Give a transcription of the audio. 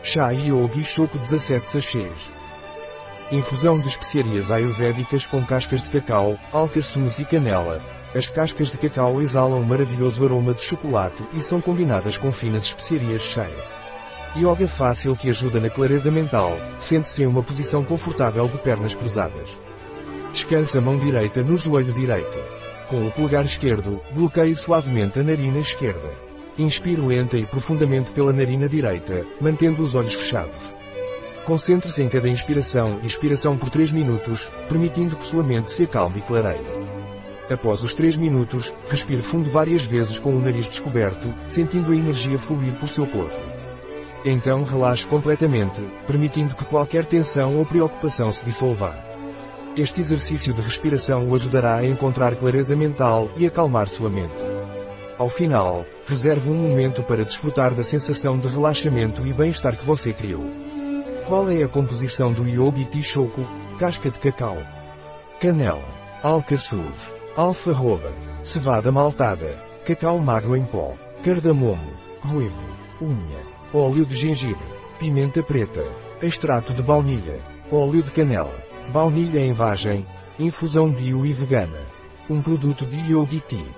Chá Yogi Choco 17 sachês. Infusão de especiarias ayurvédicas com cascas de cacau, alcaçuz e canela. As cascas de cacau exalam um maravilhoso aroma de chocolate e são combinadas com finas especiarias chai. Yoga fácil que ajuda na clareza mental, sente-se em uma posição confortável de pernas cruzadas. Descansa a mão direita no joelho direito. Com o polegar esquerdo, bloqueie suavemente a narina esquerda. Inspire lenta e profundamente pela narina direita, mantendo os olhos fechados. Concentre-se em cada inspiração e expiração por 3 minutos, permitindo que sua mente se acalme e clareie. Após os 3 minutos, respire fundo várias vezes com o nariz descoberto, sentindo a energia fluir por seu corpo. Então relaxe completamente, permitindo que qualquer tensão ou preocupação se dissolva. Este exercício de respiração o ajudará a encontrar clareza mental e acalmar sua mente. Ao final, reserve um momento para desfrutar da sensação de relaxamento e bem-estar que você criou. Qual é a composição do Yogi Choco? Casca de cacau, canela, alcaçuz, alfarroba, cevada maltada, cacau magro em pó, cardamomo, ruivo, unha, óleo de gengibre, pimenta preta, extrato de baunilha, óleo de canela, baunilha em vagem, infusão bio e vegana. Um produto de Yogi Tea.